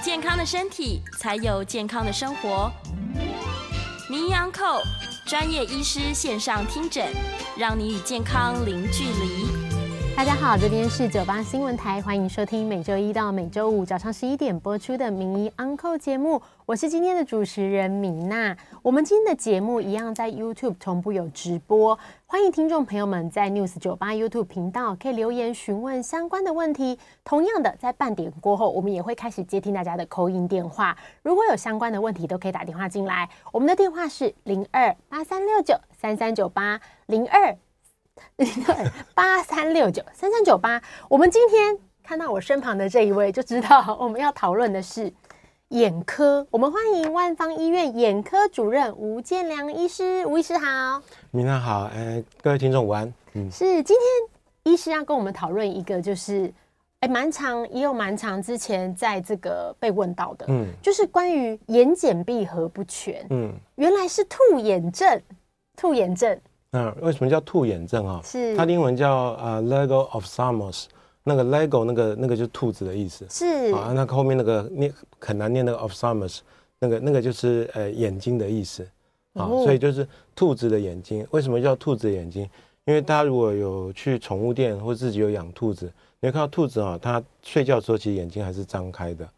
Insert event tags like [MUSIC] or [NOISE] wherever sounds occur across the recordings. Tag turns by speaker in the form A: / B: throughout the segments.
A: 健康的身体，才有健康的生活。名医安扣专业医师线上听诊，让你与健康零距离。
B: 大家好，这边是九八新闻台，欢迎收听每周一到每周五早上十一点播出的《名医 Uncle》节目，我是今天的主持人米娜。我们今天的节目一样在 YouTube 同步有直播，欢迎听众朋友们在 News 九八 YouTube 频道可以留言询问相关的问题。同样的，在半点过后，我们也会开始接听大家的 call in 电话，如果有相关的问题，都可以打电话进来。我们的电话是零二八三六九三三九八零二。零二八三六九三三九八，我们今天看到我身旁的这一位，就知道我们要讨论的是眼科。我们欢迎万方医院眼科主任吴建良医师，吴医师好。
C: 明娜好，哎，各位听众午安。
B: 嗯，是今天医师要跟我们讨论一个，就是哎，蛮长也有蛮长之前在这个被问到的，嗯，就是关于眼睑闭合不全，嗯，原来是兔眼症，兔眼症。
C: 嗯为什么叫兔眼症啊？
B: 是
C: 它的英文叫呃 Legg-Ophthalmos，那个 Lego 那个那个就是兔子的意思。
B: 是
C: 啊，那后面那个念很难念那个 Ophthalmos，那个那个就是呃眼睛的意思啊，哦、所以就是兔子的眼睛。为什么叫兔子的眼睛？因为大家如果有去宠物店或自己有养兔子，你会看到兔子啊，它睡觉的时候其实眼睛还是张开的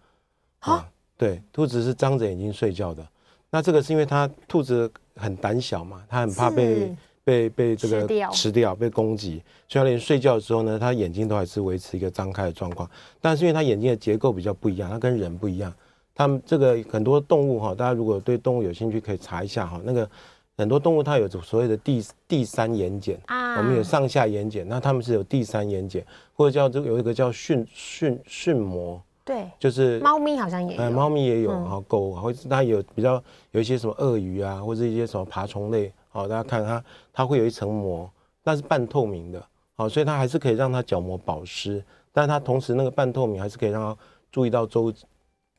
C: 啊。哦、对，兔子是张着眼睛睡觉的。那这个是因为它兔子很胆小嘛，它很怕被。被被这个吃掉，吃掉被攻击，所以他连睡觉的时候呢，他眼睛都还是维持一个张开的状况。但是因为他眼睛的结构比较不一样，它跟人不一样。他们这个很多动物哈，大家如果对动物有兴趣，可以查一下哈。那个很多动物它有所谓的第第三眼睑啊，我们有上下眼睑，那他们是有第三眼睑，或者叫这个有一个叫瞬瞬瞬膜，
B: 对，
C: 就是
B: 猫咪好像也有，
C: 猫咪也有然后，狗或者它有比较有一些什么鳄鱼啊，或者一些什么爬虫类。好，大家看它，它会有一层膜，那是半透明的，好，所以它还是可以让它角膜保湿，但它同时那个半透明还是可以让它注意到周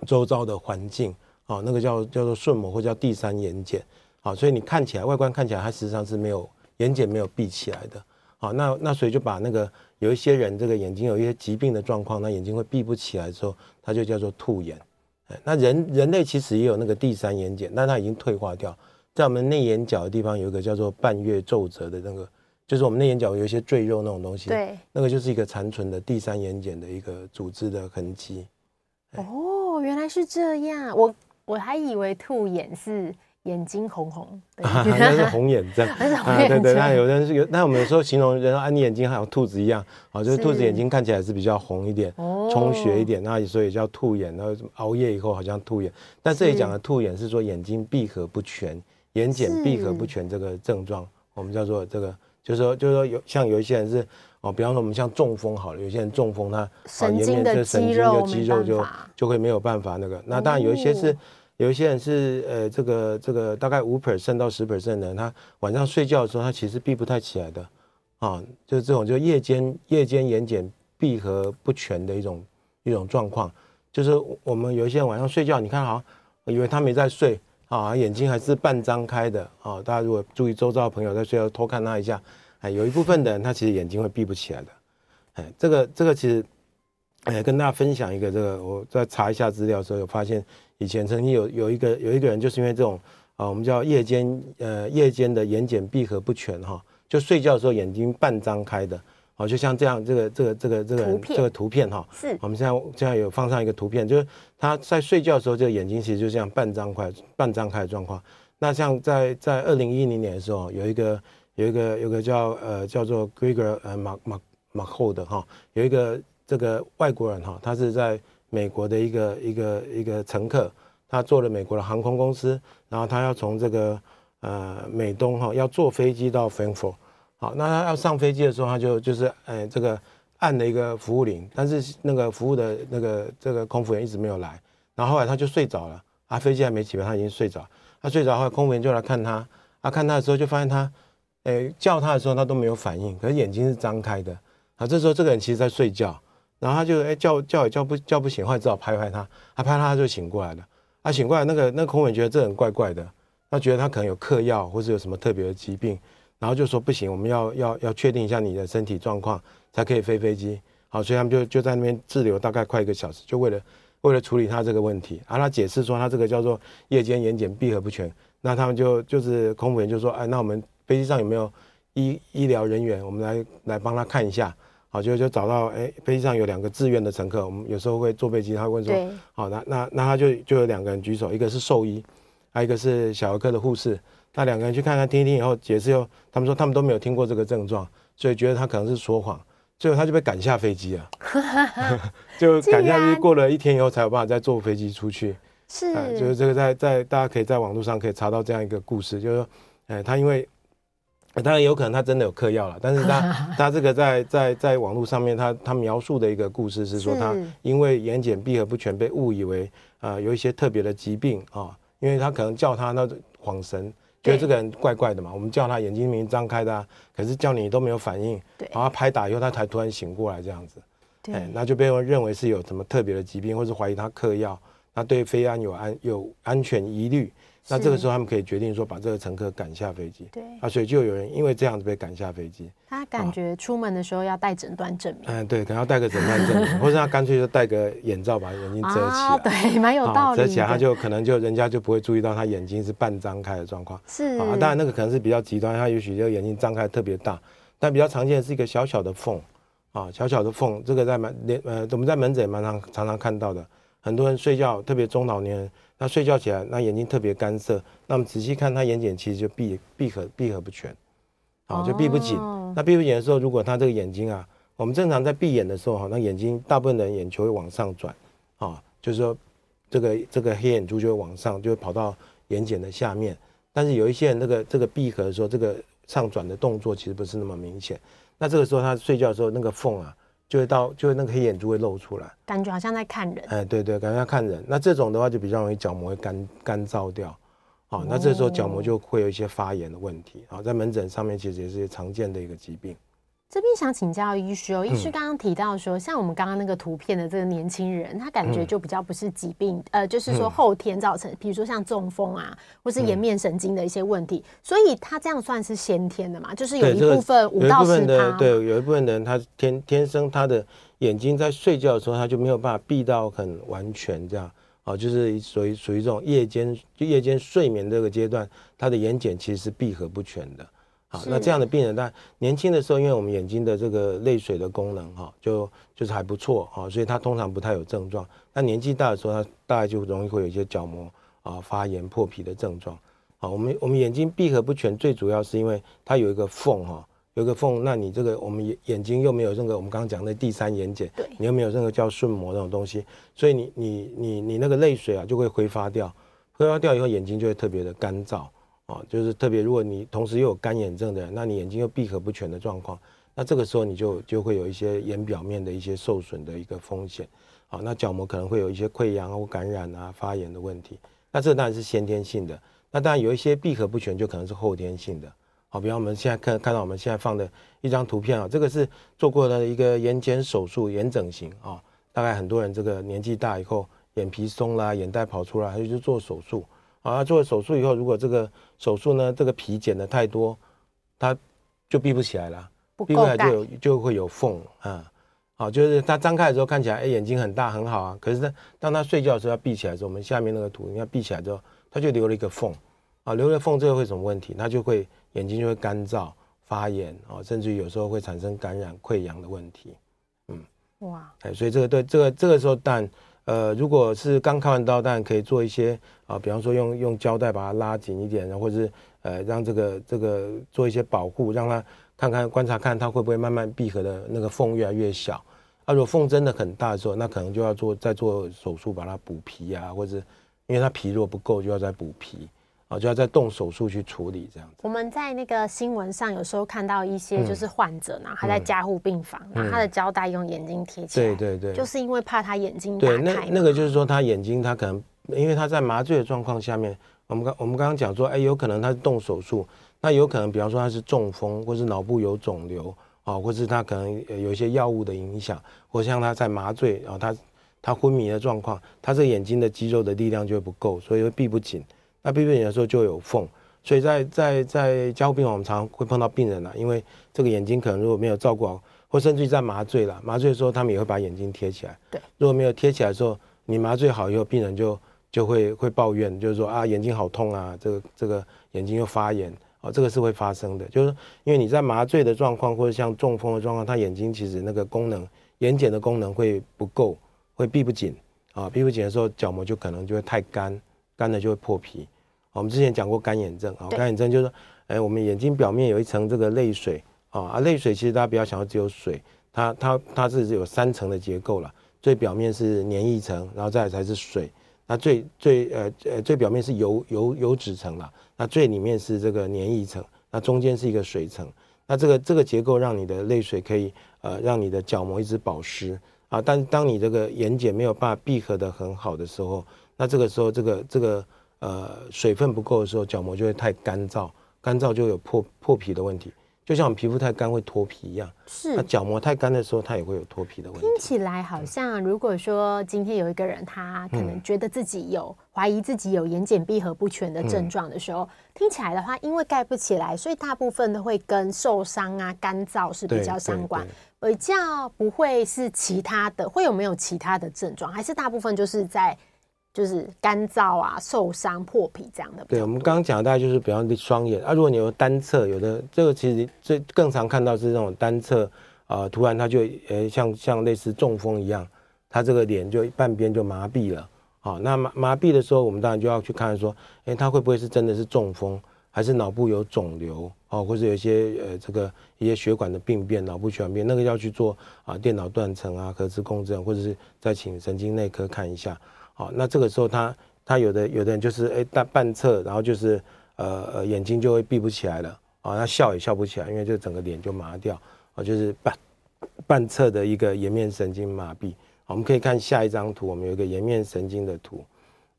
C: 周遭的环境，好，那个叫叫做瞬膜或叫第三眼睑，好，所以你看起来外观看起来它实际上是没有眼睑没有闭起来的，好，那那所以就把那个有一些人这个眼睛有一些疾病的状况，那眼睛会闭不起来的时候，它就叫做兔眼，哎那人人类其实也有那个第三眼睑，但它已经退化掉。在我们内眼角的地方有一个叫做半月皱褶的那个，就是我们内眼角有一些赘肉那种东西，
B: 对，
C: 那个就是一个残存的第三眼睑的一个组织的痕迹。
B: 哦，原来是这样，我我还以为兔眼是眼睛红
C: 红那是红眼症，
B: 那是红眼症。[LAUGHS] 啊、对对，那有人是有，那我们有时候形容人说啊，你眼睛好像兔子一样，啊，就是兔子眼睛看起来是比较红一点，充血一点，那所以叫兔眼。然后熬夜以后好像兔眼，但这里讲的兔眼是说眼睛闭合不全。眼睑闭合不全这个症状，我们叫做这个，就是说，就是说有像有一些人是哦，比方说我们像中风好了，有些人中风他神经的肌肉
C: 肌肉就就会没有办法那个。那当然有一些是，有一些人是呃，这个这个大概五 percent 到十 percent 的人，他晚上睡觉的时候他其实闭不太起来的，啊，就是这种就夜间夜间眼睑闭合不全的一种一种状况，就是我们有一些人晚上睡觉，你看好，以为他没在睡。啊，眼睛还是半张开的啊！大家如果注意周遭的朋友在睡觉偷看他一下，哎，有一部分的人他其实眼睛会闭不起来的。哎，这个这个其实，哎，跟大家分享一个这个，我在查一下资料的时候有发现，以前曾经有有一个有一个人就是因为这种啊，我们叫夜间呃夜间的眼睑闭合不全哈，就睡觉的时候眼睛半张开的。哦，就像这样，这个这个这个这个这个图片哈，
B: 是
C: 我们现在现在有放上一个图片，就是他在睡觉的时候，这个眼睛其实就这样半张开、半张开的状况。那像在在二零一零年的时候，有一个有一个有一个叫呃叫做 Gregor 呃马马马后的哈，有一个这个外国人哈，他是在美国的一个一个一个乘客，他坐了美国的航空公司，然后他要从这个呃美东哈要坐飞机到 Frankfurt，好，那他要上飞机的时候，他就就是呃这个按了一个服务铃，但是那个服务的那个这个空服员一直没有来，然后后来他就睡着了，啊飞机还没起飞，他已经睡着，他睡着后空服员就来看他，啊看他的时候就发现他。诶，叫他的时候他都没有反应，可是眼睛是张开的。啊，这时候这个人其实在睡觉，然后他就诶叫叫也叫不叫不醒，后来只好拍拍他，他拍他他就醒过来了。他醒过来，那个那个空服员觉得这人怪怪的，他觉得他可能有嗑药或是有什么特别的疾病，然后就说不行，我们要要要确定一下你的身体状况才可以飞飞机。好，所以他们就就在那边滞留大概快一个小时，就为了为了处理他这个问题。然后他解释说他这个叫做夜间眼睑闭合不全，那他们就就是空服员就说，哎，那我们。飞机上有没有医医疗人员？我们来来帮他看一下。好，就就找到，哎，飞机上有两个自愿的乘客。我们有时候会坐飞机，他会问说，好，那那那他就就有两个人举手，一个是兽医，还有一个是小儿科的护士。那两个人去看看，听一听以后解释后，他们说他们都没有听过这个症状，所以觉得他可能是说谎。最后他就被赶下飞机了，[LAUGHS] 就赶下去。过了一天以后才有办法再坐飞机出去。
B: 是，
C: 呃，就是这个在在大家可以在网络上可以查到这样一个故事，就是说，哎，他因为。当然有可能他真的有嗑药了，但是他 [LAUGHS] 他这个在在在网络上面他他描述的一个故事是说他因为眼睑闭合不全被误以为啊、呃、有一些特别的疾病啊、哦，因为他可能叫他那恍神，觉得这个人怪怪的嘛，我们叫他眼睛明明张开的、啊，可是叫你都没有反应，然后他拍打以后他才突然醒过来这样子，哎，那就被认为是有什么特别的疾病，或是怀疑他嗑药，那对非安有安有安全疑虑。那这个时候他们可以决定说把这个乘客赶下飞机，对。啊，所以就有人因为这样子被赶下飞机。
B: 他感觉出门的时候要带诊断证明，
C: 嗯，对，可能要带个诊断证明，[LAUGHS] 或者他干脆就戴个眼罩把眼睛遮起来，啊、
B: 对，蛮有道理。
C: 遮起来他就可能就人家就不会注意到他眼睛是半张开的状况。
B: 是。
C: 啊，当然那个可能是比较极端，他也许这个眼睛张开特别大，但比较常见的是一个小小的缝。啊，小小的缝，这个在门连呃我们在门诊也蛮常常常看到的，很多人睡觉特别中老年人。他睡觉起来，那眼睛特别干涩。那么仔细看，他眼睑其实就闭闭合闭合不全，好，就闭不紧。Oh. 那闭不紧的时候，如果他这个眼睛啊，我们正常在闭眼的时候哈，那眼睛大部分的人眼球会往上转，啊，就是说这个这个黑眼珠就会往上，就会跑到眼睑的下面。但是有一些人那个这个闭合的时候，这个上转的动作其实不是那么明显。那这个时候他睡觉的时候，那个缝啊。就会到，就会那个黑眼珠会露出来，
B: 感觉好像在看人。
C: 哎，对对，感觉在看人。那这种的话就比较容易角膜会干干燥掉，好，那这时候角膜就会有一些发炎的问题。好，在门诊上面其实也是常见的一个疾病。
B: 这边想请教医师哦，医师刚刚提到说，像我们刚刚那个图片的这个年轻人，他感觉就比较不是疾病，呃，就是说后天造成，比如说像中风啊，或是颜面神经的一些问题，所以他这样算是先天的嘛？就是有一部分五到十趴，
C: 对，有一部分人他天天生他的眼睛在睡觉的时候他就没有办法闭到很完全这样，哦，就是属于属于这种夜间就夜间睡眠这个阶段，他的眼睑其实是闭合不全的。好，那这样的病人，但年轻的时候，因为我们眼睛的这个泪水的功能哈，就就是还不错哈，所以他通常不太有症状。那年纪大的时候，他大概就容易会有一些角膜啊发炎、破皮的症状。好，我们我们眼睛闭合不全，最主要是因为它有一个缝哈，有一个缝，那你这个我们眼眼睛又没有任何我们刚刚讲的第三眼睑，对，你又没有任何叫顺膜那种东西，所以你你你你那个泪水啊就会挥发掉，挥发掉以后眼睛就会特别的干燥。啊，就是特别，如果你同时又有干眼症的，那你眼睛又闭合不全的状况，那这个时候你就就会有一些眼表面的一些受损的一个风险。好，那角膜可能会有一些溃疡或感染啊、发炎的问题。那这当然是先天性的。那当然有一些闭合不全就可能是后天性的。好，比方我们现在看看到我们现在放的一张图片啊，这个是做过的一个眼睑手术，眼整形啊。大概很多人这个年纪大以后，眼皮松啦，眼袋跑出来，他就去做手术。啊，做了手术以后，如果这个手术呢，这个皮剪的太多，它就闭不起来了，闭不起来就有就会有缝啊。好，就是它张开的时候看起来，哎，眼睛很大很好啊。可是呢，当它睡觉的时候要闭起来的时候，我们下面那个图，你看闭起来之后，它就留了一个缝啊，留了缝，这个会什么问题？它就会眼睛就会干燥、发炎啊，甚至于有时候会产生感染、溃疡的问题。嗯，哇，哎，所以这个对这个这个时候，但。呃，如果是刚开完刀，但可以做一些啊，比方说用用胶带把它拉紧一点，然后或者是呃让这个这个做一些保护，让它看看观察看它会不会慢慢闭合的那个缝越来越小。啊，如果缝真的很大的时候，那可能就要做再做手术把它补皮啊，或者因为它皮如果不够，就要再补皮。哦，就要再动手术去处理这样子。
B: 我们在那个新闻上有时候看到一些就是患者呢，他在加护病房，然后他的胶带用眼睛贴起来。对对对。就是因为怕他眼睛。
C: 对，那那个就是说他眼睛他可能因为他在麻醉的状况下面，我们刚我们刚刚讲说，哎，有可能他是动手术，那有可能比方说他是中风，或是脑部有肿瘤啊，或是他可能有一些药物的影响，或像他在麻醉，然后他他昏迷的状况，他这个眼睛的肌肉的力量就会不够，所以会闭不紧。那闭不紧的时候就有缝，所以在在在加护病房，我们常常会碰到病人啊，因为这个眼睛可能如果没有照顾好，或甚至于在麻醉了，麻醉的时候他们也会把眼睛贴起来。
B: 对，
C: 如果没有贴起来的时候，你麻醉好以后，病人就就会会抱怨，就是说啊眼睛好痛啊，这个这个眼睛又发炎啊，这个是会发生的，就是因为你在麻醉的状况或者像中风的状况，他眼睛其实那个功能眼睑的功能会不够，会闭不紧啊，闭不紧的时候角膜就可能就会太干。干了就会破皮，我们之前讲过干眼症啊，干眼症就是说，哎，我们眼睛表面有一层这个泪水啊，啊，泪水其实大家不要想到只有水，它它它是有三层的结构了，最表面是黏液层，然后再来才是水，那最最呃呃最表面是油油油脂层了，那最里面是这个黏液层，那中间是一个水层，那这个这个结构让你的泪水可以呃让你的角膜一直保湿。啊，但当你这个眼睑没有办法闭合的很好的时候。那这个时候，这个这个呃水分不够的时候，角膜就会太干燥，干燥就有破破皮的问题，就像我们皮肤太干会脱皮一样。
B: 是。
C: 那角膜太干的时候，它也会有脱皮的问题。
B: 听起来好像，如果说今天有一个人，他可能觉得自己有怀疑自己有眼睑闭合不全的症状的时候，听起来的话，因为盖不起来，所以大部分都会跟受伤啊、干燥是比较相关，比较不会是其他的。会有没有其他的症状？还是大部分就是在。就是干燥啊、受伤、破皮这样的。
C: 对，我们刚刚讲的大概就是比方说双眼啊，如果你有单侧，有的这个其实最更常看到是那种单侧啊，突然它就呃像像类似中风一样，它这个脸就半边就麻痹了。好，那麻麻痹的时候，我们当然就要去看说，哎，它会不会是真的是中风，还是脑部有肿瘤哦，或者有一些呃这个一些血管的病变、脑部血管病，那个要去做啊电脑断层啊、核磁共振，或者是再请神经内科看一下。好，那这个时候他他有的有的人就是哎半半侧，然后就是呃呃眼睛就会闭不起来了啊，他笑也笑不起来，因为就整个脸就麻掉啊，就是半半侧的一个颜面神经麻痹。我们可以看下一张图，我们有一个颜面神经的图。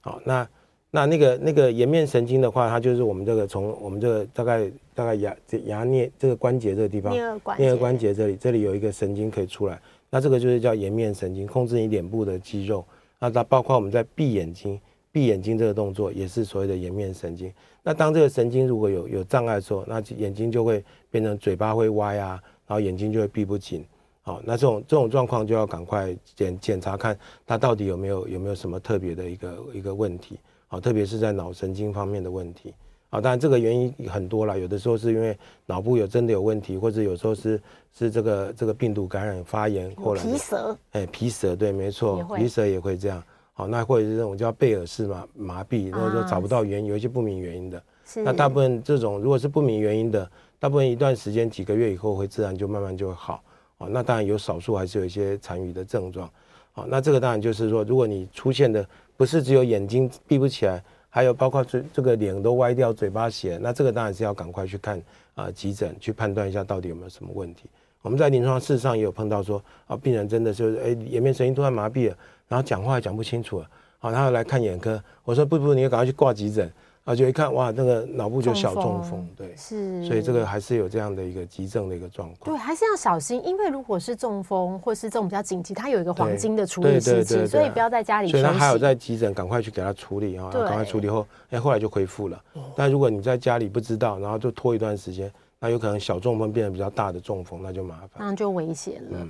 C: 好，那那那个那个颜面神经的话，它就是我们这个从我们这个大概大概牙这牙颞这个关节这个地方，颞颌关节这里这里有一个神经可以出来，那这个就是叫颜面神经，控制你脸部的肌肉。那它包括我们在闭眼睛，闭眼睛这个动作也是所谓的颜面神经。那当这个神经如果有有障碍的时候，那眼睛就会变成嘴巴会歪啊，然后眼睛就会闭不紧。好，那这种这种状况就要赶快检检查看它到底有没有有没有什么特别的一个一个问题。好，特别是在脑神经方面的问题。好，当然这个原因很多了，有的时候是因为脑部有真的有问题，或者有时候是是这个这个病毒感染发炎后来。
B: 皮蛇，
C: 哎，皮蛇对，没错，皮蛇也会这样。好，那或者是这种叫贝尔氏麻麻痹，或者说找不到原因，有一些不明原因的。是。那大部分这种如果是不明原因的，大部分一段时间几个月以后会自然就慢慢就会好。哦，那当然有少数还是有一些残余的症状。好，那这个当然就是说，如果你出现的不是只有眼睛闭不起来。还有包括这这个脸都歪掉，嘴巴斜，那这个当然是要赶快去看啊急诊，去判断一下到底有没有什么问题。我们在临床事实上也有碰到说啊，病人真的就是哎眼面神经突然麻痹了，然后讲话也讲不清楚了，好，他要来看眼科，我说不不，你要赶快去挂急诊。啊，就一看哇，那个脑部就小中风，对，是，所以这个还是有这样的一个急症的一个状况。
B: 对，还是要小心，因为如果是中风或是这种比较紧急，它有一个黄金的处理时期，所以不要在家里。
C: 所以他还有在急诊赶快去给他处理啊，赶快处理后，哎，后来就恢复了。但如果你在家里不知道，然后就拖一段时间，那有可能小中风变成比较大的中风，那就麻烦，
B: 那就危险了。嗯，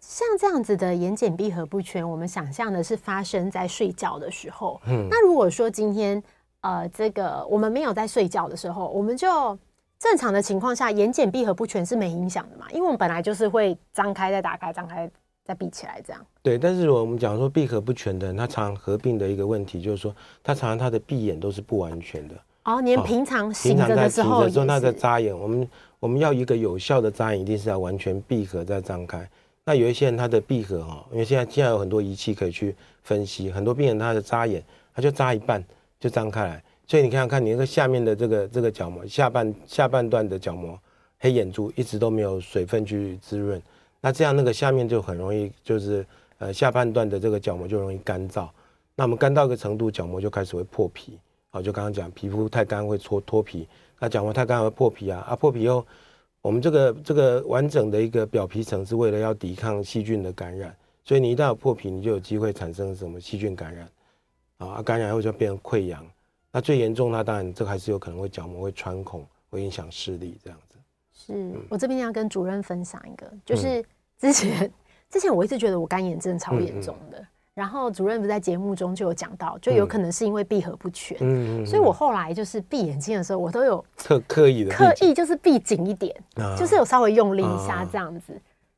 B: 像这样子的眼睑闭合不全，我们想象的是发生在睡觉的时候。嗯，那如果说今天。呃，这个我们没有在睡觉的时候，我们就正常的情况下，眼睑闭合不全是没影响的嘛，因为我们本来就是会张开再打开，张开再闭起来这样。
C: 对，但是我们讲说闭合不全的人，他常常合并的一个问题就是说，他常常他的闭眼都是不完全的。
B: 哦，连平常醒着的时候，
C: 说他在眨眼，我们我们要一个有效的眨眼，一定是要完全闭合再张开。那有一些人他的闭合哈，因为现在现在有很多仪器可以去分析，很多病人他的眨眼，他就眨一半就张开来。所以你看看，你那个下面的这个这个角膜，下半下半段的角膜黑眼珠一直都没有水分去滋润，那这样那个下面就很容易就是呃下半段的这个角膜就容易干燥。那我们干到一个程度，角膜就开始会破皮。好，就刚刚讲，皮肤太干会脱脱皮，那角膜太干会破皮啊啊，破皮后，我们这个这个完整的一个表皮层是为了要抵抗细菌的感染，所以你一旦有破皮，你就有机会产生什么细菌感染，啊，感染后就变成溃疡，那最严重，那当然这个还是有可能会角膜会穿孔，会影响视力这样子。
B: 是、嗯、我这边要跟主任分享一个，就是之前、嗯、之前我一直觉得我干眼症超严重的。然后主任不在节目中就有讲到，就有可能是因为闭合不全，嗯，所以我后来就是闭眼睛的时候，我都有 [LAUGHS]
C: 特刻意的
B: 刻意就是闭紧一点，就是有稍微用力一下这样子。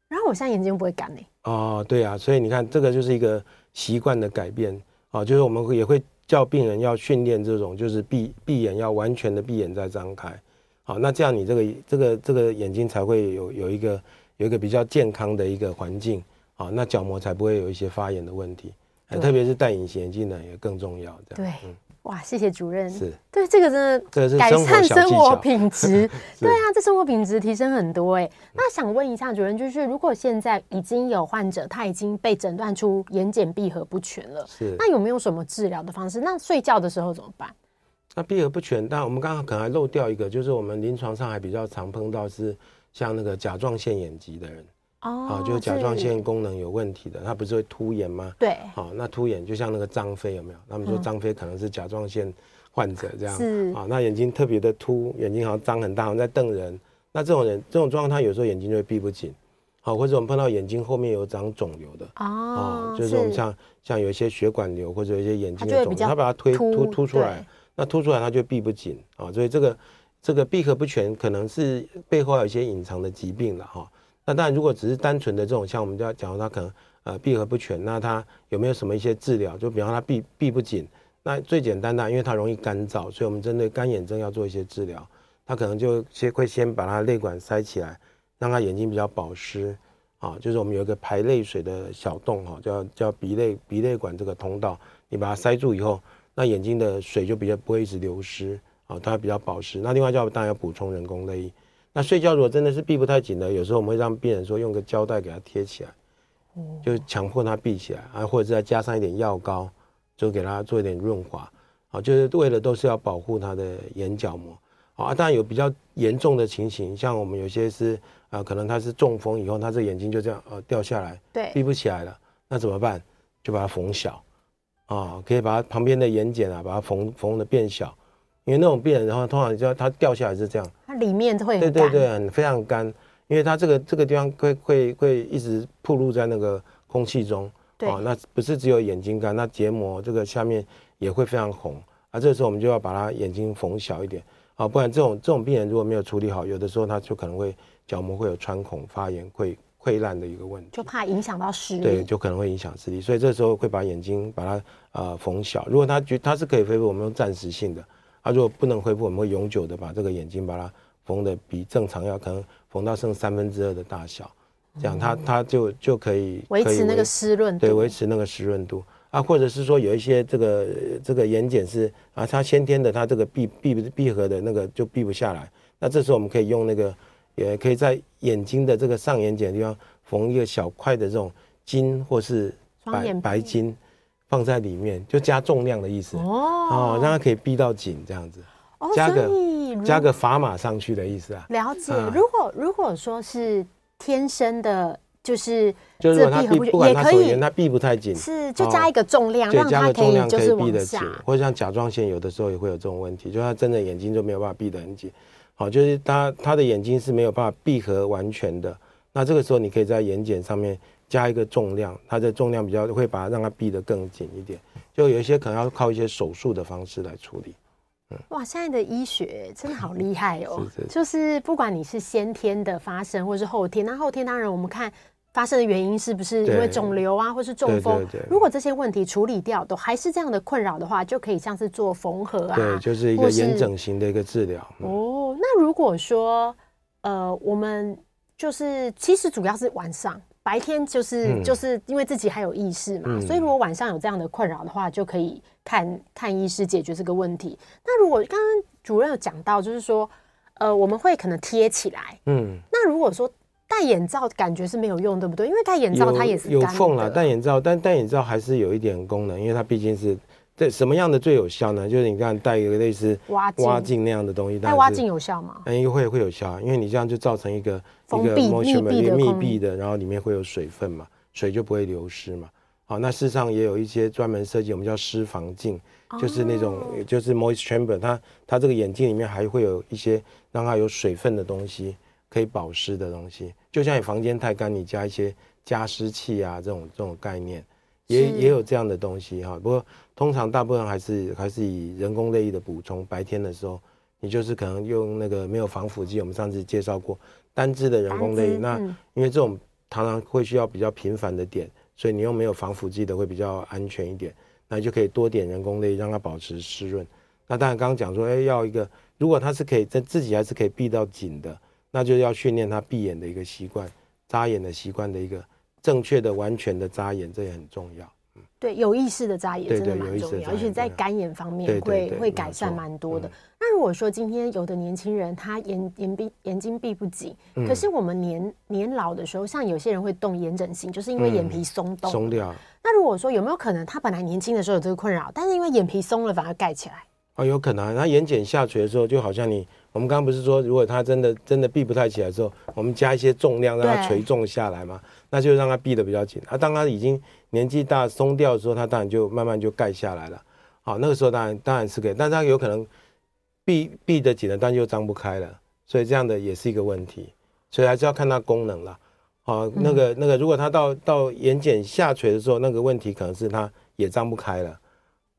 B: 然后我现在眼睛不会干呢。
C: 哦，对啊，所以你看这个就是一个习惯的改变啊，就是我们也会叫病人要训练这种，就是闭闭眼要完全的闭眼再张开，好，那这样你这个这个这个眼睛才会有有一个有一个比较健康的一个环境。好，那角膜才不会有一些发炎的问题，特别是戴隐形眼镜呢也更重要。这样。
B: 对，嗯、哇，谢谢主任。
C: 是，
B: 对，这个真的改善生活品 [LAUGHS] 质。对啊，这生活品质提升很多哎、欸。那想问一下主任，就是如果现在已经有患者他已经被诊断出眼睑闭合不全了，是，那有没有什么治疗的方式？那睡觉的时候怎么办？
C: 那闭合不全，但我们刚刚可能还漏掉一个，就是我们临床上还比较常碰到是像那个甲状腺眼疾的人。哦，就是甲状腺功能有问题的，它不是会凸眼吗？
B: 对，
C: 好，那凸眼就像那个张飞有没有？他们说张飞可能是甲状腺患者这样，是啊，那眼睛特别的凸，眼睛好像张很大，好像在瞪人。那这种人这种状况，他有时候眼睛就会闭不紧，好，或者我们碰到眼睛后面有长肿瘤的，哦，就是我们像像有一些血管瘤或者有一些眼睛的肿瘤，他把它推突突出来，那突出来它就闭不紧啊，所以这个这个闭合不全可能是背后有一些隐藏的疾病了哈。那当然，如果只是单纯的这种，像我们就要讲他可能呃闭合不全，那他有没有什么一些治疗？就比方他闭闭不紧，那最简单的，因为它容易干燥，所以我们针对干眼症要做一些治疗。他可能就先会先把他泪管塞起来，让他眼睛比较保湿啊。就是我们有一个排泪水的小洞哈，叫叫鼻泪鼻泪管这个通道，你把它塞住以后，那眼睛的水就比较不会一直流失啊，它比较保湿。那另外就要当然要补充人工泪液。那睡觉如果真的是闭不太紧的，有时候我们会让病人说用个胶带给他贴起来，就强迫他闭起来啊，或者再加上一点药膏，就给他做一点润滑，啊，就是为了都是要保护他的眼角膜啊。当然有比较严重的情形，像我们有些是啊，可能他是中风以后，他这眼睛就这样呃掉下来，对，闭不起来了，那怎么办？就把它缝小啊，可以把它旁边的眼睑啊，把它缝缝的变小。因为那种病人，然后通常就它掉下来是这样，
B: 它里面会
C: 对对对，很非常干，因为它这个这个地方会会会一直暴露在那个空气中，对啊，那不是只有眼睛干，那结膜这个下面也会非常红，啊，这个时候我们就要把它眼睛缝小一点，啊，不然这种这种病人如果没有处理好，有的时候他就可能会角膜会有穿孔、发炎、溃溃烂的一个问题，
B: 就怕影响到视力，
C: 对，就可能会影响视力，所以这时候会把眼睛把它呃缝小，如果他觉他是可以恢复，我们用暂时性的。他、啊、如果不能恢复，我们会永久的把这个眼睛把它缝的比正常要可能缝到剩三分之二的大小，这样它它就就可以
B: 维持那个湿润度，
C: 对，维持那个湿润度。啊，或者是说有一些这个这个眼睑是啊，它先天的它这个闭闭闭合的那个就闭不下来，那这时候我们可以用那个，也可以在眼睛的这个上眼睑的地方缝一个小块的这种金或是白白金。放在里面就加重量的意思哦，哦，让它可以闭到紧这样子，哦、加个加个砝码上去的意思啊。
B: 了解。啊、如果如果说是天生的，就是
C: 就是闭不管它手它闭不太紧，
B: 是就加一个重量，
C: 对，加个重量可以闭
B: 得
C: 紧。或者像甲状腺有的时候也会有这种问题，就他真的眼睛就没有办法闭得很紧。好，就是他他的眼睛是没有办法闭合完全的。那这个时候你可以在眼睑上面。加一个重量，它的重量比较会把它让它闭得更紧一点，就有一些可能要靠一些手术的方式来处理。
B: 嗯，哇，现在的医学真的好厉害哦！是是是，就是不管你是先天的发生，或是后天，那后天当然我们看发生的原因是不是因为肿瘤啊，或是中风？如果这些问题处理掉，都还是这样的困扰的话，就可以像是做缝合啊，
C: 对，就是一个炎整型的一个治疗。
B: 嗯、哦，那如果说呃，我们就是其实主要是晚上，白天就是、嗯、就是因为自己还有意识嘛，嗯、所以如果晚上有这样的困扰的话，就可以看看医师解决这个问题。那如果刚刚主任有讲到，就是说呃，我们会可能贴起来，嗯，那如果说。戴眼罩感觉是没有用，对不对？因为戴眼罩它也是
C: 有缝了。戴眼罩，但戴眼罩还是有一点功能，因为它毕竟是对什么样的最有效呢？就是你看戴一个类似挖挖镜那样的东西，
B: 戴挖镜有效吗？
C: 嗯，会会有效，因为你这样就造成一
B: 个
C: 一个
B: 密闭的
C: 密闭的，然后里面会有水分嘛，水就不会流失嘛。好，那事实上也有一些专门设计，我们叫湿房镜，就是那种就是 moist chamber，它它这个眼镜里面还会有一些让它有水分的东西。可以保湿的东西，就像你房间太干，你加一些加湿器啊，这种这种概念，也也有这样的东西哈。不过通常大部分还是还是以人工泪液的补充。白天的时候，你就是可能用那个没有防腐剂，我们上次介绍过单支的人工泪液。那因为这种常常会需要比较频繁的点，所以你用没有防腐剂的会比较安全一点。那就可以多点人工泪液，让它保持湿润。那当然刚刚讲说，哎，要一个如果它是可以在自己还是可以闭到紧的。那就要训练他闭眼的一个习惯，眨眼的习惯的一个正确的、完全的眨眼，这也很重要。嗯，
B: 对，有意识的眨眼真的蛮重要，而且在干眼方面会会改善蛮多的。那如果说今天有的年轻人他眼眼闭眼睛闭不紧，可是我们年年老的时候，像有些人会动眼整形，就是因为眼皮松动
C: 松掉。
B: 那如果说有没有可能他本来年轻的时候有这个困扰，但是因为眼皮松了反而盖起来？
C: 啊，有可能，他眼睑下垂的时候，就好像你。我们刚刚不是说，如果他真的真的闭不太起来之后，我们加一些重量让它垂重下来嘛，那就让它闭得比较紧。啊，当他已经年纪大松掉的时候，他当然就慢慢就盖下来了。好，那个时候当然当然是可以，但是他有可能闭闭得紧了，但又张不开了，所以这样的也是一个问题。所以还是要看它功能了。好，那个那个，如果它到到眼睑下垂的时候，那个问题可能是它也张不开了，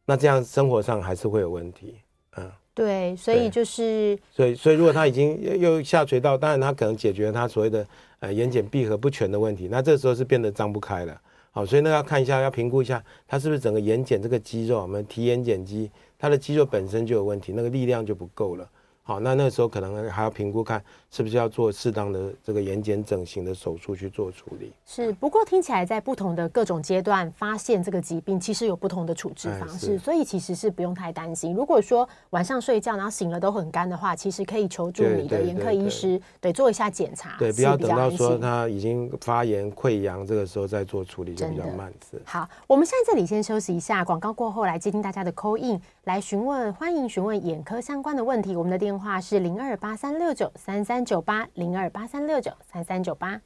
C: 那这样生活上还是会有问题。嗯。
B: 对，所以就是，
C: 所以所以如果他已经又下垂到，当然他可能解决了他所谓的呃眼睑闭合不全的问题，那这时候是变得张不开了，好，所以那要看一下，要评估一下他是不是整个眼睑这个肌肉，我们提眼睑肌，他的肌肉本身就有问题，那个力量就不够了。好，那那时候可能还要评估看是不是要做适当的这个眼睑整形的手术去做处理。
B: 是，不过听起来在不同的各种阶段发现这个疾病，其实有不同的处置方式，所以其实是不用太担心。如果说晚上睡觉然后醒了都很干的话，其实可以求助你的眼科医师，对，做一下检查。
C: 对，不要等到说他已经发炎溃疡这个时候再做处理就比较慢。是。
B: 好，我们现在这里先休息一下，广告过后来接听大家的 call in 来询问，欢迎询问眼科相关的问题。我们的电电话是零二八三六九三三九八零二八三六九三三九八。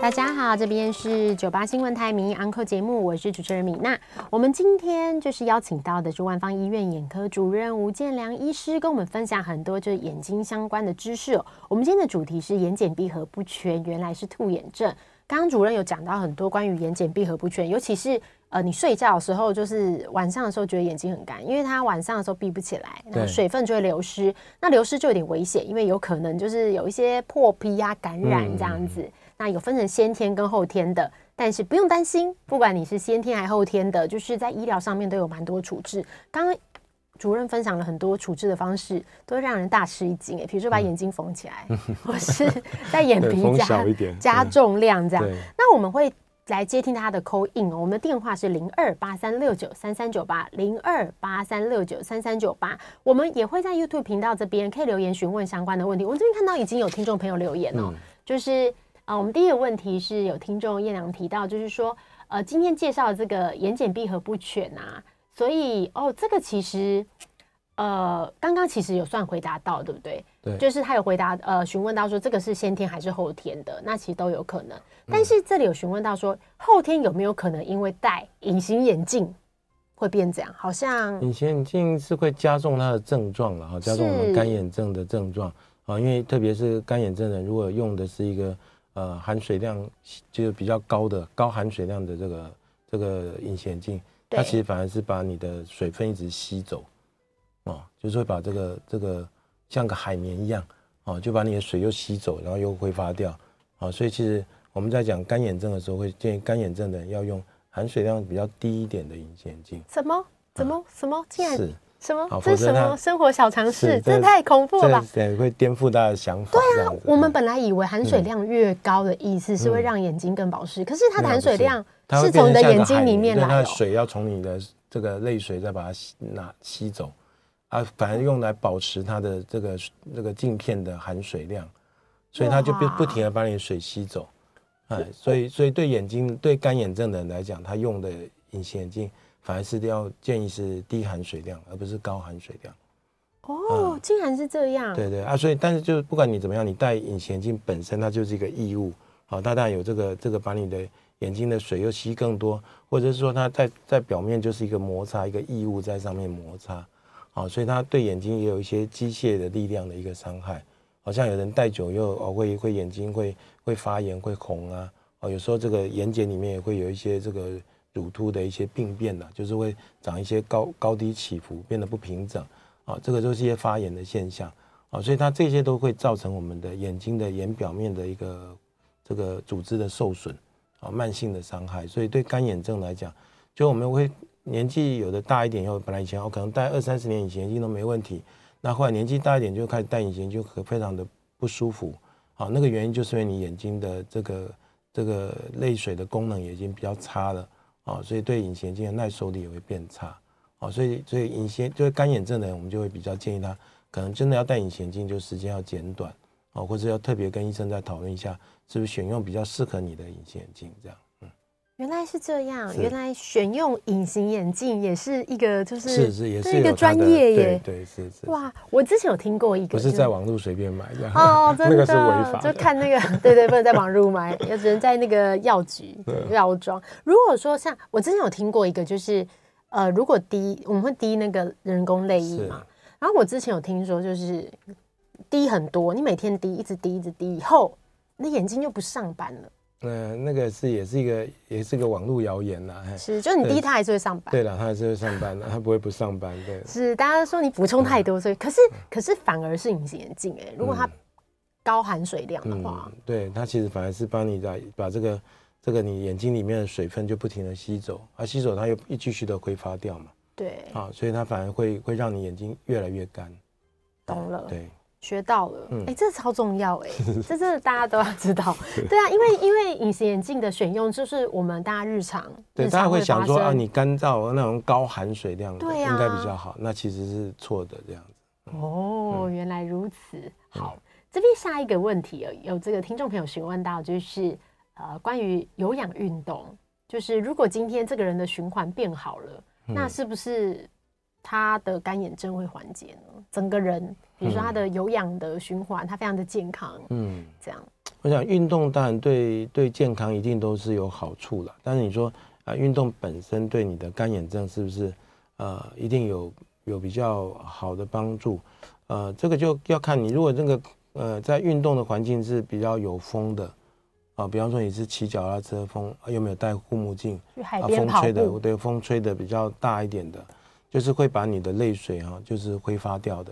B: 大家好，这边是九八新闻台名医 Uncle 节目，我是主持人米娜。我们今天就是邀请到的是万方医院眼科主任吴建良医师，跟我们分享很多就是眼睛相关的知识哦。我们今天的主题是眼睑闭合不全，原来是兔眼症。刚刚主任有讲到很多关于眼睑闭合不全，尤其是。呃，你睡觉的时候，就是晚上的时候，觉得眼睛很干，因为它晚上的时候闭不起来，然后水分就会流失，那流失就有点危险，因为有可能就是有一些破皮呀、感染这样子。那有分成先天跟后天的，但是不用担心，不管你是先天还后天的，就是在医疗上面都有蛮多处置。刚刚主任分享了很多处置的方式，都会让人大吃一惊诶，比如说把眼睛缝起来，或是 [LAUGHS] 在眼皮加加重量这样。那我们会。来接听他的 call in 哦，我们的电话是零二八三六九三三九八零二八三六九三三九八，我们也会在 YouTube 频道这边可以留言询问相关的问题。我们这边看到已经有听众朋友留言哦，就是呃，我们第一个问题是有听众燕良提到，就是说呃，今天介绍的这个眼睑闭合不全啊，所以哦，这个其实。呃，刚刚其实有算回答到，对不对？对，就是他有回答，呃，询问到说这个是先天还是后天的，那其实都有可能。但是这里有询问到说后天有没有可能因为戴隐形眼镜会变这样？好像
C: 隐形眼镜是会加重它的症状了哈，加重我们干眼症的症状啊，因为特别是干眼症的人，如果用的是一个呃含水量就是比较高的高含水量的这个这个隐形眼镜，它其实反而是把你的水分一直吸走。哦，就是会把这个这个像个海绵一样，哦，就把你的水又吸走，然后又挥发掉，哦，所以其实我们在讲干眼症的时候，会建议干眼症的人要用含水量比较低一点的隐形眼镜。
B: 什么？怎么？什么？竟然？
C: 是。
B: 什么？这是什么生活小常识？这太恐怖了吧！
C: 对，会颠覆大家的想法。
B: 对啊，我们本来以为含水量越高的意思是会让眼睛更保湿，可是它的含水量是从你的眼睛里面来，
C: 它的水要从你的这个泪水再把它吸拿吸走，啊，反而用来保持它的这个这个镜片的含水量，所以它就不不停的把你的水吸走，哎，所以所以对眼睛对干眼症的人来讲，他用的隐形眼镜。反而是要建议是低含水量，而不是高含水量。
B: 哦，竟然是这样。
C: 对对啊，所以但是就是不管你怎么样，你戴隐形眼镜本身它就是一个异物，好，它当然有这个这个把你的眼睛的水又吸更多，或者是说它在在表面就是一个摩擦，一个异物在上面摩擦，啊，所以它对眼睛也有一些机械的力量的一个伤害。好像有人戴久又哦会会眼睛会会发炎会红啊，哦有时候这个眼睑里面也会有一些这个。乳突的一些病变呢，就是会长一些高高低起伏，变得不平整啊，这个都是一些发炎的现象啊，所以它这些都会造成我们的眼睛的眼表面的一个这个组织的受损啊，慢性的伤害。所以对干眼症来讲，就我们会年纪有的大一点以后，本来以前我可能戴二三十年隐形眼镜都没问题，那后来年纪大一点就开始戴隐形，就非常的不舒服啊。那个原因就是因为你眼睛的这个这个泪水的功能已经比较差了。啊，所以对隐形眼镜的耐受力也会变差，啊，所以所以隐形就是干眼症的人，我们就会比较建议他，可能真的要戴隐形眼镜，就时间要减短，啊，或者要特别跟医生再讨论一下，是不是选用比较适合你的隐形眼镜这样。嗯，
B: 原来是这样，原来选用隐形眼镜也是一个就是
C: 是是也是
B: 一个专业耶，
C: 对对是是。
B: 哇，我之前有听过一个，
C: 不是在网络随便买这样
B: 哦，[LAUGHS] 真的，
C: 那个是违法，
B: 就看那个对对，不能在网络买，也只能在那个药局 [LAUGHS] 药妆。如果说像我之前有听过一个，就是呃，如果滴我们会滴那个人工泪液嘛，然后我之前有听说就是滴很多，你每天滴一直滴一直滴以后，你眼睛就不上班了。
C: 嗯，那个是也是一个也是一个网络谣言呐，
B: 是，就你第一他还是会上班。
C: 对了，他还是会上班的，他不会不上班。对，
B: 是大家说你补充太多，所以可是可是反而是隐形眼镜哎，如果它高含水量的话，
C: 对它其实反而是帮你把把这个这个你眼睛里面的水分就不停的吸走，而吸走它又一继续的挥发掉嘛。
B: 对，
C: 啊，所以它反而会会让你眼睛越来越干。
B: 懂了。
C: 对。
B: 学到了，哎、欸，这超重要哎，[LAUGHS] 这是大家都要知道。对啊，因为因为隐形眼镜的选用就是我们大家日常，对，
C: 大家会想说啊，你干燥那种高含水量的，应该比较好。那其实是错的这样子。
B: 哦，原来如此。好，这边下一个问题有有这个听众朋友询问到，就是呃，关于有氧运动，就是如果今天这个人的循环变好了，那是不是？他的干眼症会缓解呢？整个人，比如说它的有氧的循环，它非常的健康。嗯，这样。
C: 我想运动当然对对健康一定都是有好处了，但是你说啊，运动本身对你的干眼症是不是呃一定有有比较好的帮助？呃，这个就要看你如果这个呃在运动的环境是比较有风的啊，比方说你是骑脚踏车风，有没有戴护目
B: 镜，
C: 风吹的对，风吹的比较大一点的。就是会把你的泪水哈，就是挥发掉的，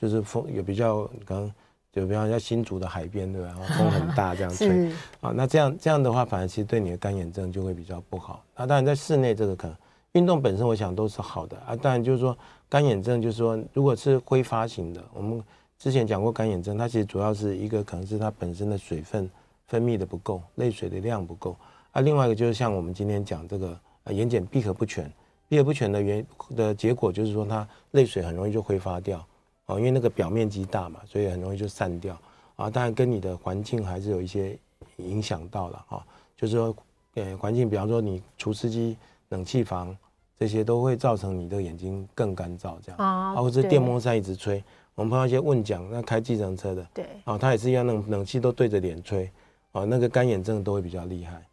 C: 就是风也比较可能，就比方像新竹的海边对吧？然后风很大这样吹啊，那这样这样的话，反而其实对你的干眼症就会比较不好。那当然在室内这个可能运动本身，我想都是好的啊。当然就是说干眼症，就是说如果是挥发型的，我们之前讲过干眼症，它其实主要是一个可能是它本身的水分分泌的不够，泪水的量不够啊。另外一个就是像我们今天讲这个呃眼睑闭合不全。闭合不全的原的结果就是说，它泪水很容易就挥发掉啊，因为那个表面积大嘛，所以很容易就散掉啊。当然跟你的环境还是有一些影响到了啊，就是说，呃，环境，比方说你除湿机、冷气房这些都会造成你的眼睛更干燥这样啊，或者电风扇一直吹。我们碰到一些问讲，那开计程车的，
B: 对
C: 啊，他也是一样，冷冷气都对着脸吹啊，那个干眼症都会比较厉害。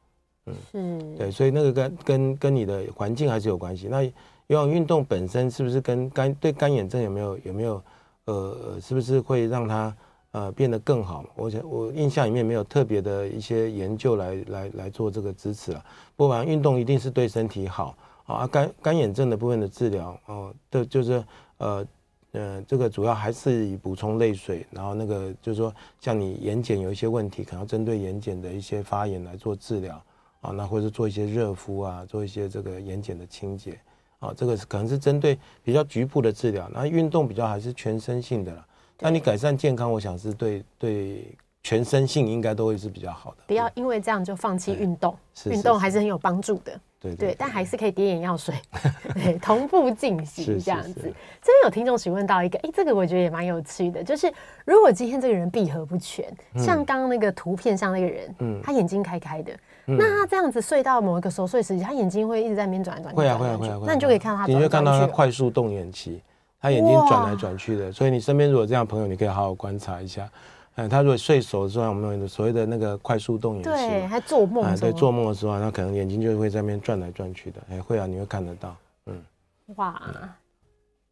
C: 嗯，是对，所以那个跟跟跟你的环境还是有关系。那有氧运动本身是不是跟干对干眼症有没有有没有呃是不是会让它呃变得更好？我想我印象里面没有特别的一些研究来来来做这个支持了。不管运动一定是对身体好啊。干干眼症的部分的治疗哦，对，就是呃呃，这个主要还是以补充泪水，然后那个就是说，像你眼睑有一些问题，可能要针对眼睑的一些发炎来做治疗啊，那或者做一些热敷啊，做一些这个眼睑的清洁啊，这个是可能是针对比较局部的治疗。那运动比较还是全身性的啦。那你改善健康，我想是对对全身性应该都会是比较好的。
B: 不要因为这样就放弃运动，运动还是很有帮助的。对但还是可以点眼药水，[LAUGHS] 对，同步进行这样子。这边有听众询问到一个，哎，这个我觉得也蛮有趣的，就是如果今天这个人闭合不全，嗯、像刚刚那个图片上那个人，嗯，他眼睛开开的，嗯、那他这样子睡到某一个熟睡时期，他眼睛会一直在那边转来转去。会啊会啊会啊，那你就可以看到他转来转，你就看到他
C: 快速动眼期，他眼睛转来转去的。所以你身边如果这样的朋友，你可以好好观察一下。嗯，他如果睡熟的时候，我们有所谓的那个快速动眼期，
B: 对，还做梦，
C: 啊，对，做梦的时候，他可能眼睛就会在那边转来转去的，哎，会啊，你会看得到，嗯，
B: 哇。嗯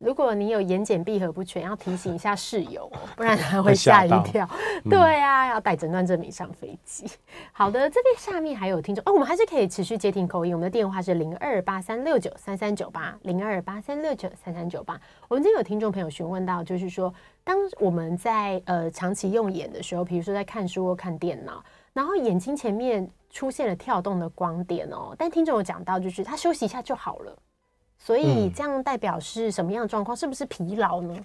B: 如果你有眼睑闭合不全，要提醒一下室友哦，[LAUGHS] 不然他会吓一跳。[LAUGHS] 对啊，要带诊断证明上飞机。好的，这边下面还有听众哦，我们还是可以持续接听 call in，我们的电话是零二八三六九三三九八零二八三六九三三九八。我们这边有听众朋友询问到，就是说，当我们在呃长期用眼的时候，比如说在看书或看电脑，然后眼睛前面出现了跳动的光点哦，但听众有讲到，就是他休息一下就好了。所以这样代表是什么样的状况？是不是疲劳呢？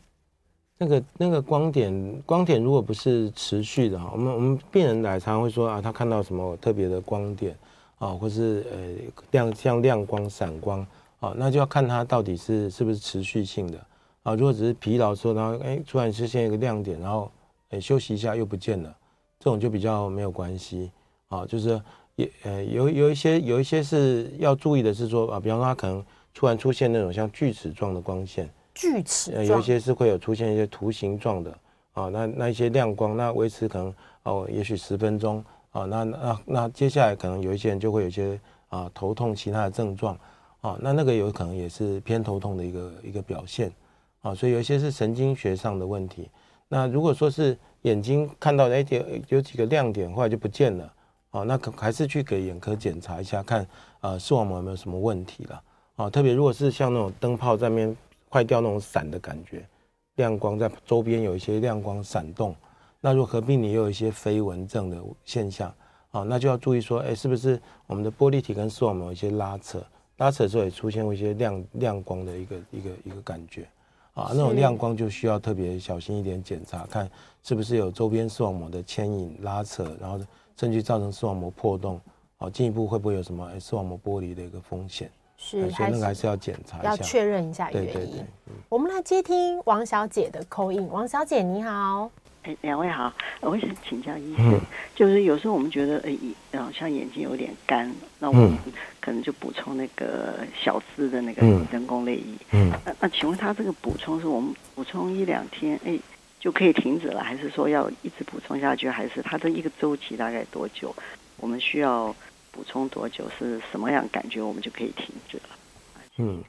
C: 那个那个光点光点如果不是持续的哈，我们我们病人来常常会说啊，他看到什么特别的光点啊，或是呃亮像亮光闪光啊，那就要看他到底是是不是持续性的啊。如果只是疲劳说，然后哎突然出现一个亮点，然后哎休息一下又不见了，这种就比较没有关系啊。就是也呃有有一些有一些是要注意的是说啊，比方说他可能。突然出现那种像锯齿状的光线，
B: 锯齿、呃，
C: 有一些是会有出现一些图形状的。啊，那那一些亮光，那维持可能哦，也许十分钟。啊，那那那接下来可能有一些人就会有一些啊头痛，其他的症状。啊，那那个有可能也是偏头痛的一个一个表现。啊，所以有一些是神经学上的问题。那如果说是眼睛看到哎点有几个亮点，后来就不见了。啊，那可还是去给眼科检查一下，看啊视网膜有没有什么问题了。啊，特别如果是像那种灯泡在那边坏掉那种闪的感觉，亮光在周边有一些亮光闪动，那如果合并你又有一些飞蚊症的现象，啊，那就要注意说，哎，是不是我们的玻璃体跟视网膜有一些拉扯，拉扯的时候也出现过一些亮亮光的一个一个一个感觉，啊，那种亮光就需要特别小心一点检查，看是不是有周边视网膜的牵引拉扯，然后甚至造成视网膜破洞，啊，进一步会不会有什么视网膜剥离的一个风险？
B: 是，
C: 还是还是要检查一下，
B: 要确认一下原因。对对对，嗯，我们来接听王小姐的 call in。王小姐你好，
D: 哎，两位好，我想请教医生，嗯，就是有时候我们觉得，哎，好，像眼睛有点干，那我们可能就补充那个小资的那个人工泪液。嗯，那那请问他这个补充是我们补充一两天，哎，就可以停止了，还是说要一直补充下去？还是它的一个周期大概多久？我们需要？补充多久是什么样感觉，我们就可以停止了。
C: 嗯，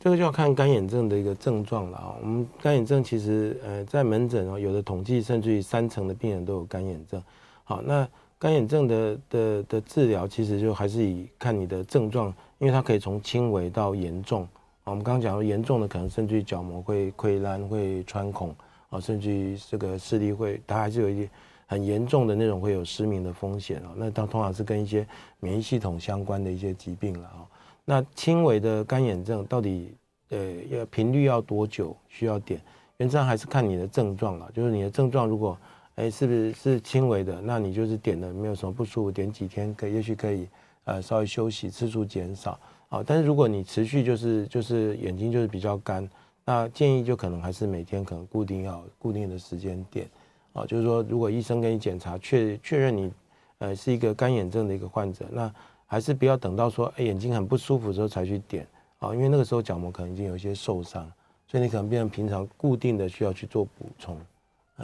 C: 这个就要看干眼症的一个症状了啊。我们干眼症其实呃在门诊哦，有的统计甚至于三成的病人都有干眼症。好，那干眼症的的的治疗其实就还是以看你的症状，因为它可以从轻微到严重。我们刚刚讲到严重的，可能甚至于角膜会溃烂、会穿孔啊，甚至于这个视力会，它还是有一点。很严重的那种会有失明的风险哦，那它通常是跟一些免疫系统相关的一些疾病了啊。那轻微的干眼症到底呃要频率要多久需要点？原则上还是看你的症状了，就是你的症状如果哎是不是是轻微的，那你就是点了没有什么不舒服，点几天可以也许可以呃稍微休息，次数减少啊。但是如果你持续就是就是眼睛就是比较干，那建议就可能还是每天可能固定要固定的时间点。啊，就是说，如果医生给你检查确确认你，呃，是一个干眼症的一个患者，那还是不要等到说，哎，眼睛很不舒服的时候才去点啊，因为那个时候角膜可能已经有一些受伤，所以你可能变成平常固定的需要去做补充。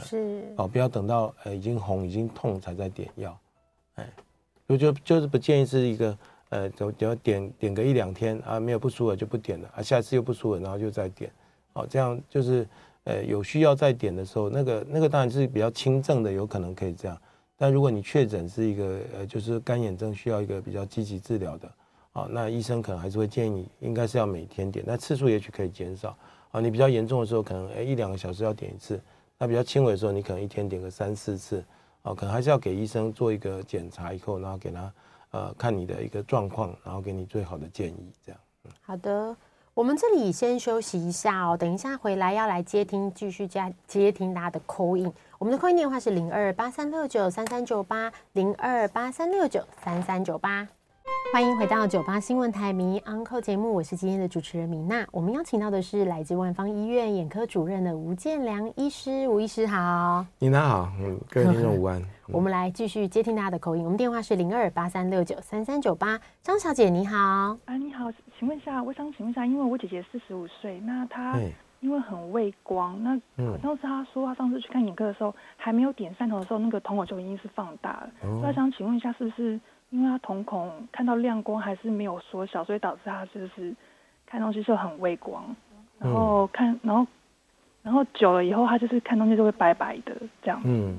B: 是。哦，
C: 不要等到呃已经红、已经痛才在点药，哎，就就就是不建议是一个呃，就要点点个一两天啊，没有不舒服就不点了啊，下次又不舒服，然后就再点，哦，这样就是。呃，有需要再点的时候，那个那个当然是比较轻症的，有可能可以这样。但如果你确诊是一个呃，就是干眼症需要一个比较积极治疗的，啊，那医生可能还是会建议你应该是要每天点，那次数也许可以减少，啊，你比较严重的时候，可能哎一两个小时要点一次；那比较轻微的时候，你可能一天点个三四次。啊，可能还是要给医生做一个检查以后，然后给他呃看你的一个状况，然后给你最好的建议，这样。
B: 好的，我们这里先休息一下哦，等一下回来要来接听，继续加接听大家的 call in。我们的 call in 电话是零二八三六九三三九八零二八三六九三三九八。欢迎回到九八新闻台迷 Uncle 节目，我是今天的主持人米娜。我们邀请到的是来自万方医院眼科主任的吴建良医师，吴医师好。
C: 米娜好，嗯，各位听众午安。[LAUGHS]
B: 我们来继续接听大家的口音，我们电话是零二八三六九三三九八。张小姐你好，
E: 啊你好，请问一下，我想请问一下，因为我姐姐四十五岁，那她因为很畏光，那好像是她说她上次去看眼科的时候，还没有点散瞳的时候，那个瞳孔就已经是放大了。我、哦、想请问一下，是不是？因为她瞳孔看到亮光还是没有缩小，所以导致她就是看东西就很畏光，然后看，然后然后久了以后，她就是看东西就会白白的这样，嗯，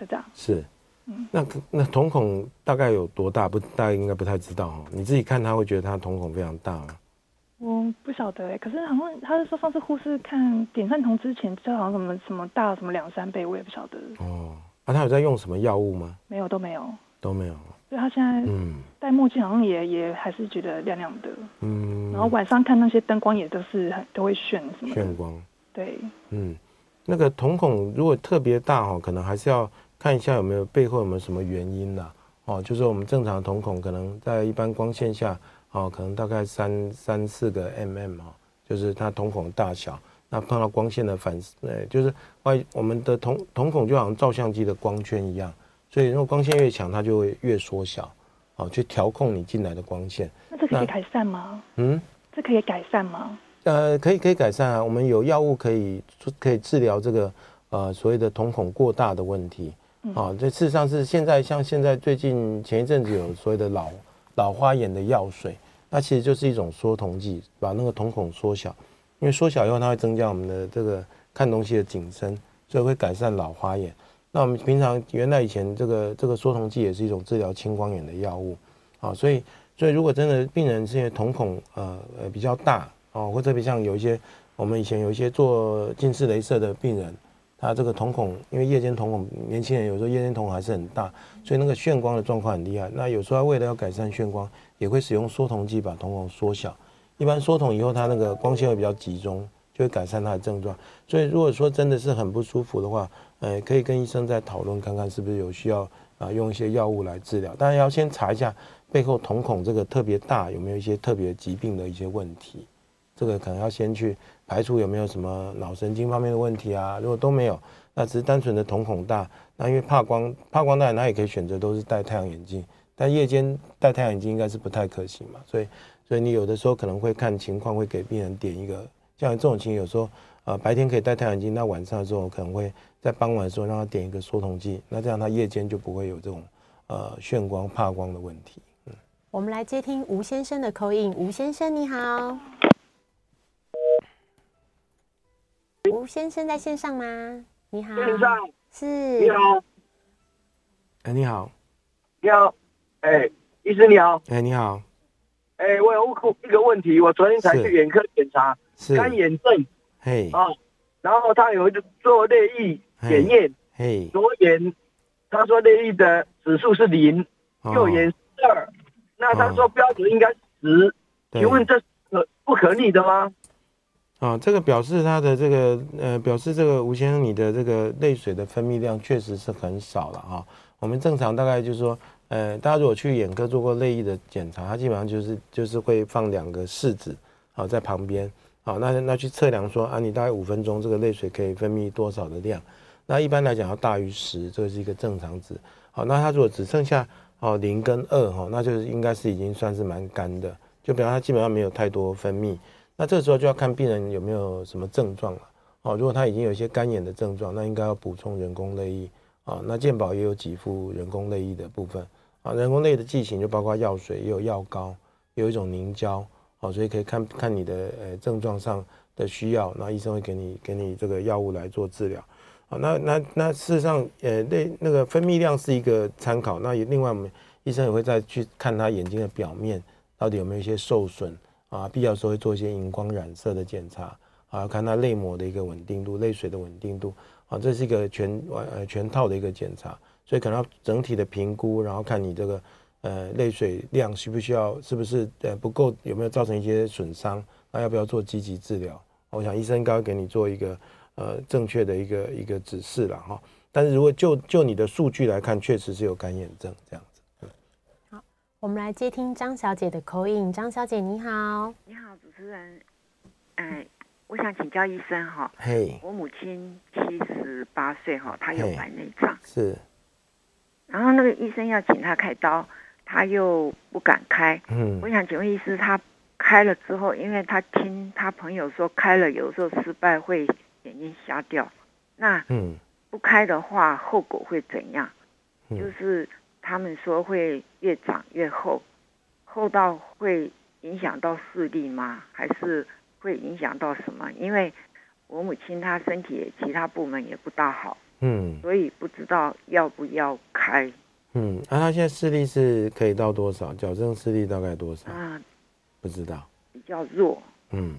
E: 就这样。
C: 是，嗯，那那瞳孔大概有多大？不，大家应该不太知道哦。你自己看他会觉得他瞳孔非常大吗？
E: 我不晓得哎，可是好像他是说上次护士看点散瞳之前，就好像什么什么大什么两三倍，我也不晓得。哦，
C: 那、啊、他有在用什么药物吗？
E: 没有，都没有，
C: 都没有。
E: 所以他现在嗯戴墨镜，好像也也还是觉得亮亮的。嗯，然后晚上看那些灯光也都是很都会炫什么
C: 炫光。
E: 对，
C: 嗯，那个瞳孔如果特别大哦，可能还是要看一下有没有背后有没有什么原因啦。哦，就是我们正常的瞳孔可能在一般光线下哦，可能大概三三四个 mm 哦，就是它瞳孔大小。那碰到光线的反射，对，就是外我们的瞳瞳孔就好像照相机的光圈一样。所以，如果光线越强，它就会越缩小，哦，去调控你进来的光线。
E: 那这可以改善吗？嗯，这可以改善吗？
C: 呃，可以，可以改善啊。我们有药物可以可以治疗这个呃所谓的瞳孔过大的问题。啊，这事实上是现在像现在最近前一阵子有所谓的老老花眼的药水，那其实就是一种缩瞳剂，把那个瞳孔缩小。因为缩小以后，它会增加我们的这个看东西的景深，所以会改善老花眼。那我们平常原来以前这个这个缩瞳剂也是一种治疗青光眼的药物，啊，所以所以如果真的病人是因为瞳孔呃呃比较大哦，或特别像有一些我们以前有一些做近视雷射的病人，他这个瞳孔因为夜间瞳孔年轻人有时候夜间瞳孔还是很大，所以那个眩光的状况很厉害。那有时候为了要改善眩光，也会使用缩瞳剂把瞳孔缩小。一般缩瞳以后，它那个光线会比较集中，就会改善它的症状。所以如果说真的是很不舒服的话，呃，可以跟医生再讨论看看，是不是有需要啊用一些药物来治疗。当然要先查一下背后瞳孔这个特别大有没有一些特别疾病的一些问题，这个可能要先去排除有没有什么脑神经方面的问题啊。如果都没有，那只是单纯的瞳孔大，那因为怕光，怕光当然他也可以选择都是戴太阳眼镜，但夜间戴太阳眼镜应该是不太可行嘛。所以，所以你有的时候可能会看情况，会给病人点一个，像这种情形有时候。呃，白天可以戴太阳镜，那晚上的时候可能会在傍晚的时候让他点一个缩瞳剂，那这样他夜间就不会有这种呃眩光、怕光的问题。嗯，
B: 我们来接听吴先生的口音吴先生你好，吴先生在线上吗？你好，
F: 线上
B: 是，
F: 你好，
C: 哎你好，
F: 你好，哎医生你好，
C: 哎你好，
F: 哎我有一个问题，我昨天才去眼科检查，干眼症。
C: 嘿，
F: 啊，然后他有一做泪液检验，嘿，左眼他说泪液的指数是零，右眼是二，那他说标准应该十，请问这可不可逆的吗？
C: 啊，这个表示他的这个呃，表示这个吴先生你的这个泪水的分泌量确实是很少了啊。我们正常大概就是说，呃，大家如果去眼科做过泪液的检查，它基本上就是就是会放两个试纸啊在旁边。好，那那去测量说啊，你大概五分钟这个泪水可以分泌多少的量？那一般来讲要大于十，这是一个正常值。好，那它如果只剩下哦零跟二哈，那就是应该是已经算是蛮干的，就比方它基本上没有太多分泌。那这时候就要看病人有没有什么症状了。哦，如果他已经有一些干眼的症状，那应该要补充人工泪液。啊，那健保也有给付人工泪液的部分。啊，人工泪的剂型就包括药水，也有药膏，有一种凝胶。好，所以可以看看你的呃症状上的需要，那医生会给你给你这个药物来做治疗。好，那那那事实上，呃，那那个分泌量是一个参考。那也另外，我们医生也会再去看他眼睛的表面到底有没有一些受损啊，必要时候会做一些荧光染色的检查啊，看他泪膜的一个稳定度、泪水的稳定度，啊，这是一个全完呃全套的一个检查，所以可能要整体的评估，然后看你这个呃泪水量需不需要，是不是呃不够，有没有造成一些损伤，那要不要做积极治疗？我想医生应该给你做一个呃正确的一个一个指示了哈。但是如果就就你的数据来看，确实是有干眼症这样。
B: 我们来接听张小姐的 call in。张小姐你好，
G: 你好，主持人，哎，我想请教医生哈，
C: 嘿，
G: 我母亲七十八岁哈，她有白内障，
C: 是，
G: 然后那个医生要请她开刀，她又不敢开，嗯，我想请问医师，她开了之后，因为她听她朋友说开了有时候失败会眼睛瞎掉，那嗯，不开的话后果会怎样？嗯、就是。他们说会越长越厚，厚到会影响到视力吗？还是会影响到什么？因为我母亲她身体其他部门也不大好，嗯，所以不知道要不要开。
C: 嗯，那、啊、她现在视力是可以到多少？矫正视力大概多少？啊，不知道，
G: 比较弱，嗯，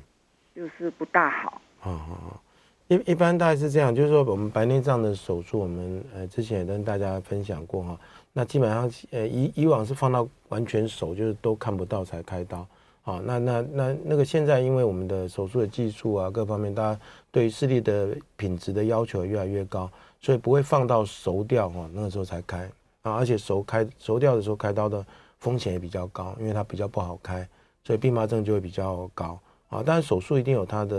G: 就是不大好。
C: 好好好。一一般大概是这样，就是说我们白内障的手术，我们呃之前也跟大家分享过哈。那基本上呃以以往是放到完全熟，就是都看不到才开刀。好，那那那那个现在因为我们的手术的技术啊各方面，大家对视力的品质的要求越来越高，所以不会放到熟掉哈那个时候才开啊，而且熟开熟掉的时候开刀的风险也比较高，因为它比较不好开，所以并发症就会比较高啊。当然手术一定有它的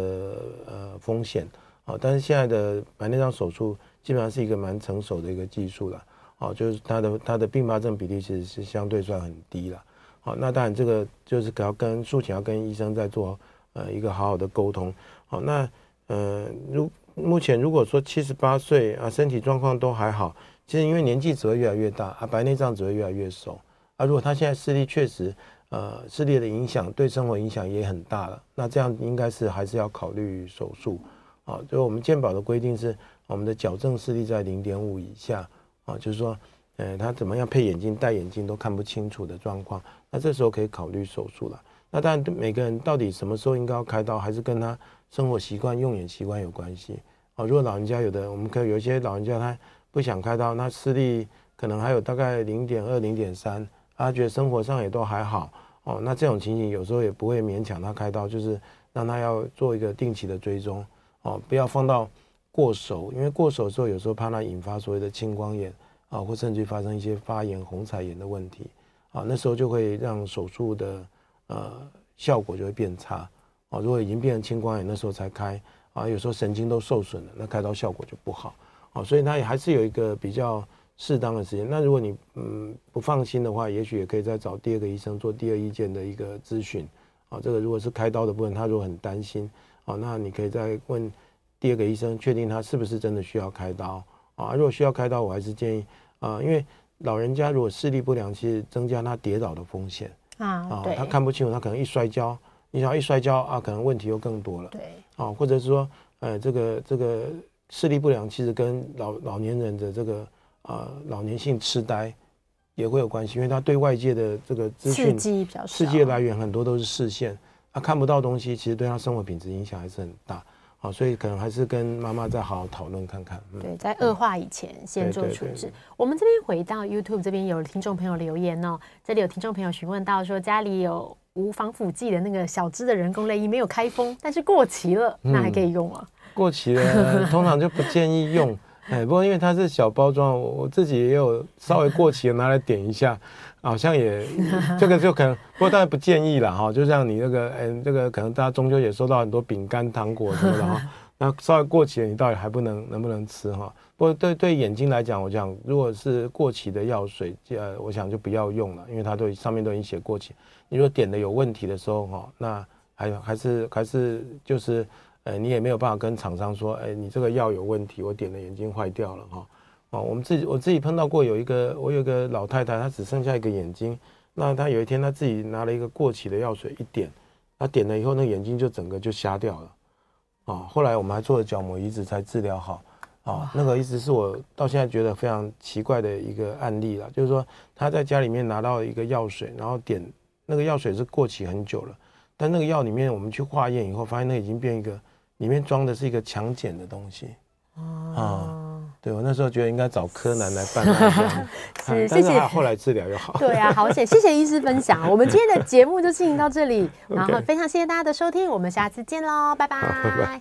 C: 呃风险。好，但是现在的白内障手术基本上是一个蛮成熟的一个技术了，哦，就是它的它的并发症比例其实是相对算很低了，好，那当然这个就是要跟术前要跟医生在做呃一个好好的沟通，好，那呃如目前如果说七十八岁啊身体状况都还好，其实因为年纪只会越来越大啊，白内障只会越来越熟啊，如果他现在视力确实呃视力的影响对生活影响也很大了，那这样应该是还是要考虑手术。啊，就我们健保的规定是，我们的矫正视力在零点五以下，啊，就是说，呃，他怎么样配眼镜、戴眼镜都看不清楚的状况，那这时候可以考虑手术了。那当然，每个人到底什么时候应该要开刀，还是跟他生活习惯、用眼习惯有关系。啊，如果老人家有的，我们可以有一些老人家他不想开刀，那视力可能还有大概零点二、零点三，他觉得生活上也都还好，哦，那这种情形有时候也不会勉强他开刀，就是让他要做一个定期的追踪。哦，不要放到过熟，因为过熟的时候，有时候怕它引发所谓的青光眼啊，或甚至发生一些发炎、虹彩炎的问题啊，那时候就会让手术的呃效果就会变差啊。如果已经变成青光眼，那时候才开啊，有时候神经都受损了，那开刀效果就不好啊。所以它也还是有一个比较适当的时间。那如果你嗯不放心的话，也许也可以再找第二个医生做第二意见的一个咨询啊。这个如果是开刀的部分，他如果很担心。好，那你可以再问第二个医生，确定他是不是真的需要开刀啊？如果需要开刀，我还是建议啊，因为老人家如果视力不良，其实增加他跌倒的风险啊。啊，他看不清楚，他可能一摔跤，你想一摔跤啊，可能问题又更多了。对，啊，或者是说，呃，这个这个视力不良，其实跟老老年人的这个啊老年性痴呆也会有关系，因为他对外界的这个资讯刺激比较少，刺激的来源很多都是视线。他看不到东西，其实对他生活品质影响还是很大，好，所以可能还是跟妈妈再好好讨论看看。
B: 对，在恶化以前先做处置。我们这边回到 YouTube 这边有听众朋友留言哦，这里有听众朋友询问到说，家里有无防腐剂的那个小支的人工泪衣没有开封，但是过期了，那还可以用吗？
C: 过期了，通常就不建议用。[LAUGHS] 哎，不过因为它是小包装，我自己也有稍微过期的拿来点一下。好像也 [LAUGHS] 这个就可能，不过当然不建议了哈。就像你那个，嗯，这个可能大家中秋也收到很多饼干、糖果什么的哈。[LAUGHS] 那稍微过期了，你到底还不能能不能吃哈？不过对对眼睛来讲，我讲如果是过期的药水，呃，我想就不要用了，因为它都上面都已经写过期。你如果点的有问题的时候哈，那还还是还是就是，呃，你也没有办法跟厂商说，哎，你这个药有问题，我点的眼睛坏掉了哈。哦，我们自己我自己碰到过有一个，我有一个老太太，她只剩下一个眼睛。那她有一天，她自己拿了一个过期的药水一点，她点了以后，那眼睛就整个就瞎掉了。啊，后来我们还做了角膜移植才治疗好。啊，那个一直是我到现在觉得非常奇怪的一个案例了，就是说她在家里面拿到一个药水，然后点那个药水是过期很久了，但那个药里面我们去化验以后，发现那已经变一个里面装的是一个强碱的东西。啊，对，我那时候觉得应该找柯南来办，[LAUGHS]
B: 是，谢谢。
C: 后来治疗又好，
B: 对啊，好险，谢谢医师分享。我们今天的节目就进行到这里，[LAUGHS] 然后非常谢谢大家的收听，我们下次见喽，拜拜。